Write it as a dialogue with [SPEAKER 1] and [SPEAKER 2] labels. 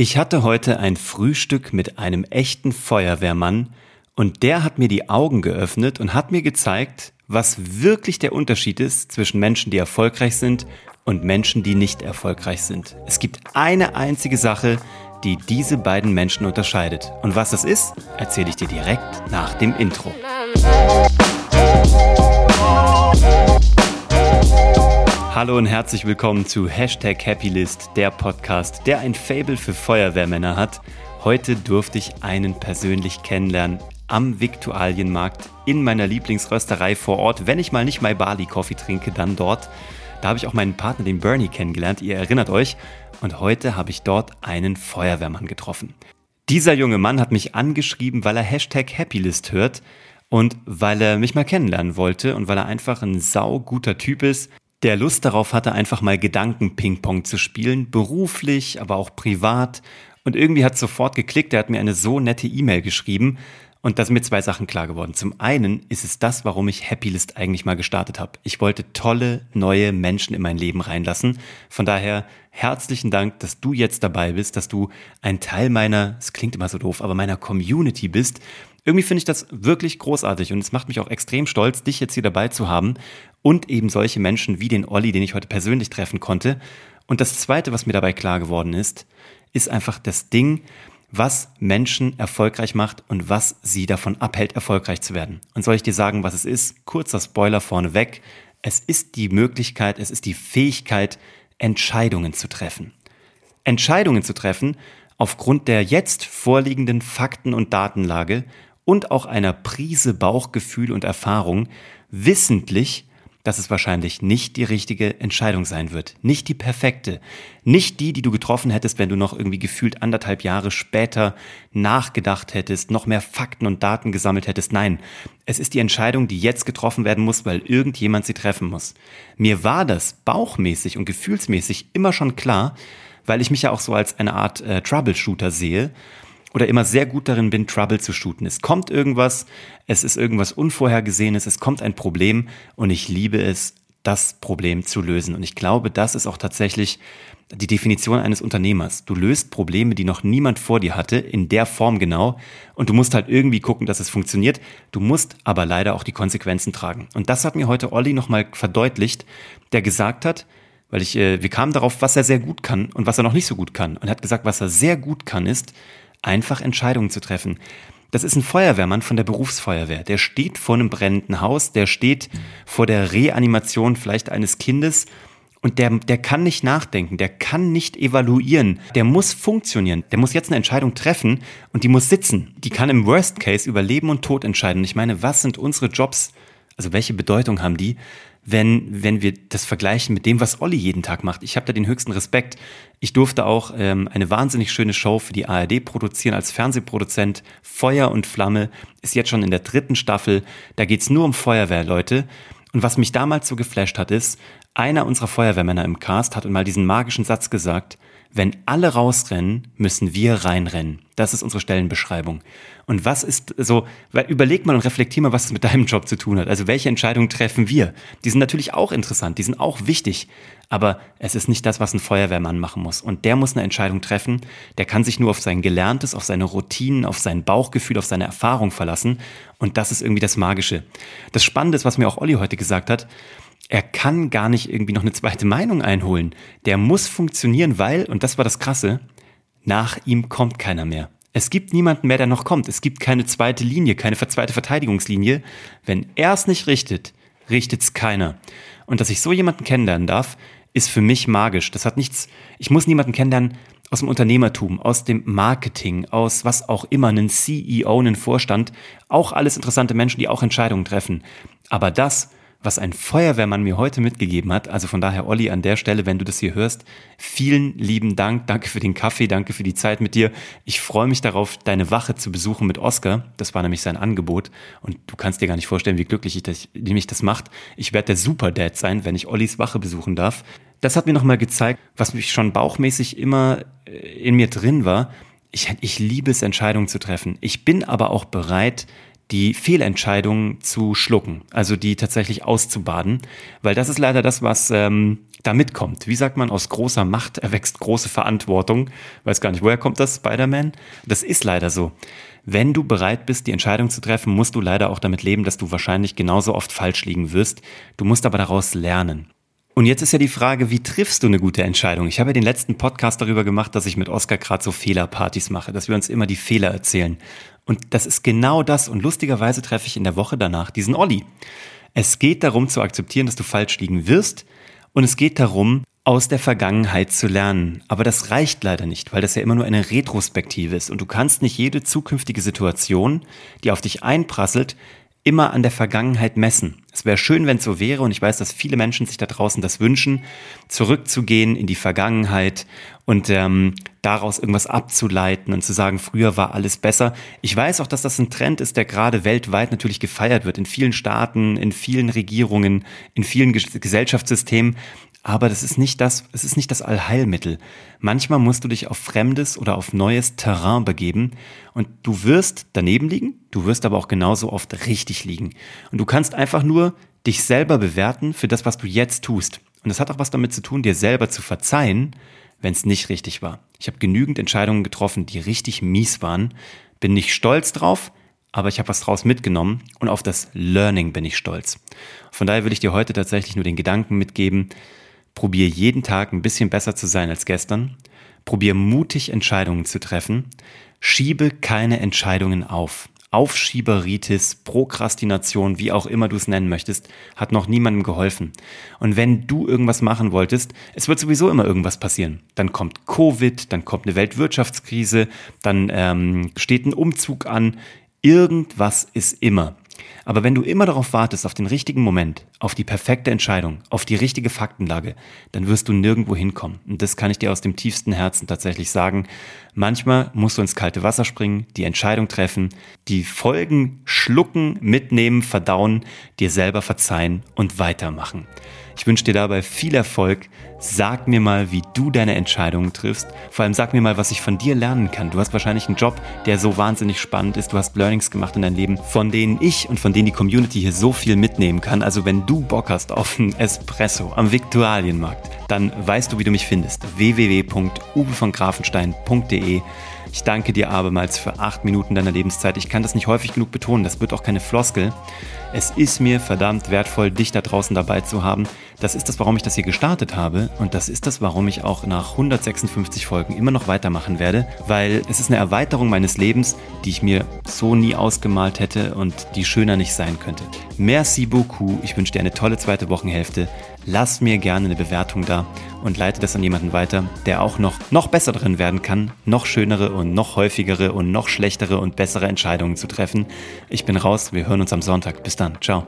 [SPEAKER 1] Ich hatte heute ein Frühstück mit einem echten Feuerwehrmann und der hat mir die Augen geöffnet und hat mir gezeigt, was wirklich der Unterschied ist zwischen Menschen, die erfolgreich sind und Menschen, die nicht erfolgreich sind. Es gibt eine einzige Sache, die diese beiden Menschen unterscheidet. Und was das ist, erzähle ich dir direkt nach dem Intro. Hallo und herzlich willkommen zu Hashtag Happylist, der Podcast, der ein Fable für Feuerwehrmänner hat. Heute durfte ich einen persönlich kennenlernen am Viktualienmarkt in meiner Lieblingsrösterei vor Ort. Wenn ich mal nicht My Bali Coffee trinke, dann dort. Da habe ich auch meinen Partner, den Bernie, kennengelernt. Ihr erinnert euch. Und heute habe ich dort einen Feuerwehrmann getroffen. Dieser junge Mann hat mich angeschrieben, weil er Hashtag Happylist hört und weil er mich mal kennenlernen wollte und weil er einfach ein sauguter Typ ist, der Lust darauf hatte, einfach mal Gedanken-Ping-Pong zu spielen, beruflich, aber auch privat. Und irgendwie hat es sofort geklickt, er hat mir eine so nette E-Mail geschrieben. Und da sind mir zwei Sachen klar geworden. Zum einen ist es das, warum ich Happylist eigentlich mal gestartet habe. Ich wollte tolle, neue Menschen in mein Leben reinlassen. Von daher herzlichen Dank, dass du jetzt dabei bist, dass du ein Teil meiner, es klingt immer so doof, aber meiner Community bist. Irgendwie finde ich das wirklich großartig und es macht mich auch extrem stolz, dich jetzt hier dabei zu haben und eben solche Menschen wie den Olli, den ich heute persönlich treffen konnte. Und das Zweite, was mir dabei klar geworden ist, ist einfach das Ding, was Menschen erfolgreich macht und was sie davon abhält, erfolgreich zu werden. Und soll ich dir sagen, was es ist? Kurzer Spoiler vorneweg. Es ist die Möglichkeit, es ist die Fähigkeit, Entscheidungen zu treffen. Entscheidungen zu treffen aufgrund der jetzt vorliegenden Fakten und Datenlage und auch einer Prise Bauchgefühl und Erfahrung, wissentlich dass es wahrscheinlich nicht die richtige Entscheidung sein wird. Nicht die perfekte. Nicht die, die du getroffen hättest, wenn du noch irgendwie gefühlt anderthalb Jahre später nachgedacht hättest, noch mehr Fakten und Daten gesammelt hättest. Nein, es ist die Entscheidung, die jetzt getroffen werden muss, weil irgendjemand sie treffen muss. Mir war das bauchmäßig und gefühlsmäßig immer schon klar, weil ich mich ja auch so als eine Art äh, Troubleshooter sehe oder immer sehr gut darin bin, Trouble zu shooten. Es kommt irgendwas, es ist irgendwas Unvorhergesehenes, es kommt ein Problem und ich liebe es, das Problem zu lösen. Und ich glaube, das ist auch tatsächlich die Definition eines Unternehmers. Du löst Probleme, die noch niemand vor dir hatte, in der Form genau. Und du musst halt irgendwie gucken, dass es funktioniert. Du musst aber leider auch die Konsequenzen tragen. Und das hat mir heute Olli nochmal verdeutlicht, der gesagt hat, weil ich, äh, wir kamen darauf, was er sehr gut kann und was er noch nicht so gut kann. Und er hat gesagt, was er sehr gut kann, ist, einfach Entscheidungen zu treffen. Das ist ein Feuerwehrmann von der Berufsfeuerwehr. Der steht vor einem brennenden Haus, der steht vor der Reanimation vielleicht eines Kindes und der, der kann nicht nachdenken, der kann nicht evaluieren, der muss funktionieren, der muss jetzt eine Entscheidung treffen und die muss sitzen. Die kann im Worst Case über Leben und Tod entscheiden. Ich meine, was sind unsere Jobs? Also welche Bedeutung haben die? Wenn, wenn wir das vergleichen mit dem, was Olli jeden Tag macht. Ich habe da den höchsten Respekt. Ich durfte auch ähm, eine wahnsinnig schöne Show für die ARD produzieren als Fernsehproduzent. Feuer und Flamme ist jetzt schon in der dritten Staffel. Da geht's nur um Feuerwehrleute. Und was mich damals so geflasht hat, ist, einer unserer Feuerwehrmänner im Cast hat mal diesen magischen Satz gesagt, wenn alle rausrennen, müssen wir reinrennen. Das ist unsere Stellenbeschreibung. Und was ist so, überleg mal und reflektier mal, was es mit deinem Job zu tun hat. Also welche Entscheidungen treffen wir? Die sind natürlich auch interessant, die sind auch wichtig. Aber es ist nicht das, was ein Feuerwehrmann machen muss. Und der muss eine Entscheidung treffen. Der kann sich nur auf sein Gelerntes, auf seine Routinen, auf sein Bauchgefühl, auf seine Erfahrung verlassen. Und das ist irgendwie das Magische. Das Spannende ist, was mir auch Olli heute gesagt hat, er kann gar nicht irgendwie noch eine zweite Meinung einholen. Der muss funktionieren, weil, und das war das Krasse, nach ihm kommt keiner mehr. Es gibt niemanden mehr, der noch kommt. Es gibt keine zweite Linie, keine zweite Verteidigungslinie. Wenn er es nicht richtet, richtet es keiner. Und dass ich so jemanden kennenlernen darf, ist für mich magisch. Das hat nichts, ich muss niemanden kennenlernen aus dem Unternehmertum, aus dem Marketing, aus was auch immer, einen CEO, einen Vorstand, auch alles interessante Menschen, die auch Entscheidungen treffen. Aber das, was ein Feuerwehrmann mir heute mitgegeben hat. Also von daher, Olli, an der Stelle, wenn du das hier hörst, vielen lieben Dank. Danke für den Kaffee, danke für die Zeit mit dir. Ich freue mich darauf, deine Wache zu besuchen mit Oscar. Das war nämlich sein Angebot. Und du kannst dir gar nicht vorstellen, wie glücklich ich das, mich das macht. Ich werde der Superdad sein, wenn ich Ollis Wache besuchen darf. Das hat mir nochmal gezeigt, was mich schon bauchmäßig immer äh, in mir drin war. Ich, ich liebe es, Entscheidungen zu treffen. Ich bin aber auch bereit, die Fehlentscheidungen zu schlucken, also die tatsächlich auszubaden, weil das ist leider das, was ähm, da mitkommt. Wie sagt man, aus großer Macht erwächst große Verantwortung. Weiß gar nicht, woher kommt das, Spider-Man? Das ist leider so. Wenn du bereit bist, die Entscheidung zu treffen, musst du leider auch damit leben, dass du wahrscheinlich genauso oft falsch liegen wirst. Du musst aber daraus lernen. Und jetzt ist ja die Frage, wie triffst du eine gute Entscheidung? Ich habe ja den letzten Podcast darüber gemacht, dass ich mit Oskar gerade so Fehlerpartys mache, dass wir uns immer die Fehler erzählen. Und das ist genau das. Und lustigerweise treffe ich in der Woche danach diesen Olli. Es geht darum zu akzeptieren, dass du falsch liegen wirst. Und es geht darum, aus der Vergangenheit zu lernen. Aber das reicht leider nicht, weil das ja immer nur eine Retrospektive ist. Und du kannst nicht jede zukünftige Situation, die auf dich einprasselt, immer an der Vergangenheit messen. Es wäre schön, wenn es so wäre, und ich weiß, dass viele Menschen sich da draußen das wünschen, zurückzugehen in die Vergangenheit und ähm, daraus irgendwas abzuleiten und zu sagen, früher war alles besser. Ich weiß auch, dass das ein Trend ist, der gerade weltweit natürlich gefeiert wird, in vielen Staaten, in vielen Regierungen, in vielen Gesellschaftssystemen. Aber das ist nicht das, es ist nicht das Allheilmittel. Manchmal musst du dich auf fremdes oder auf neues Terrain begeben und du wirst daneben liegen, du wirst aber auch genauso oft richtig liegen. Und du kannst einfach nur dich selber bewerten für das, was du jetzt tust. Und das hat auch was damit zu tun, dir selber zu verzeihen, wenn es nicht richtig war. Ich habe genügend Entscheidungen getroffen, die richtig mies waren, bin nicht stolz drauf, aber ich habe was draus mitgenommen und auf das Learning bin ich stolz. Von daher will ich dir heute tatsächlich nur den Gedanken mitgeben, Probier jeden Tag ein bisschen besser zu sein als gestern. Probier mutig Entscheidungen zu treffen. Schiebe keine Entscheidungen auf. Aufschieberitis, Prokrastination, wie auch immer du es nennen möchtest, hat noch niemandem geholfen. Und wenn du irgendwas machen wolltest, es wird sowieso immer irgendwas passieren. Dann kommt Covid, dann kommt eine Weltwirtschaftskrise, dann ähm, steht ein Umzug an. Irgendwas ist immer. Aber wenn du immer darauf wartest, auf den richtigen Moment, auf die perfekte Entscheidung, auf die richtige Faktenlage, dann wirst du nirgendwo hinkommen. Und das kann ich dir aus dem tiefsten Herzen tatsächlich sagen. Manchmal musst du ins kalte Wasser springen, die Entscheidung treffen, die Folgen schlucken, mitnehmen, verdauen, dir selber verzeihen und weitermachen. Ich wünsche dir dabei viel Erfolg. Sag mir mal, wie du deine Entscheidungen triffst. Vor allem sag mir mal, was ich von dir lernen kann. Du hast wahrscheinlich einen Job, der so wahnsinnig spannend ist. Du hast Learnings gemacht in deinem Leben, von denen ich und von denen die Community hier so viel mitnehmen kann. Also wenn du Bock hast auf einen Espresso am Viktualienmarkt, dann weißt du, wie du mich findest. www.uwevongrafenstein.de ich danke dir abermals für acht Minuten deiner Lebenszeit. Ich kann das nicht häufig genug betonen, das wird auch keine Floskel. Es ist mir verdammt wertvoll, dich da draußen dabei zu haben. Das ist das, warum ich das hier gestartet habe und das ist das, warum ich auch nach 156 Folgen immer noch weitermachen werde, weil es ist eine Erweiterung meines Lebens, die ich mir so nie ausgemalt hätte und die schöner nicht sein könnte. Merci beaucoup. Ich wünsche dir eine tolle zweite Wochenhälfte. Lass mir gerne eine Bewertung da und leite das an jemanden weiter, der auch noch, noch besser drin werden kann, noch schönere und noch häufigere und noch schlechtere und bessere Entscheidungen zu treffen. Ich bin raus, wir hören uns am Sonntag. Bis dann, ciao.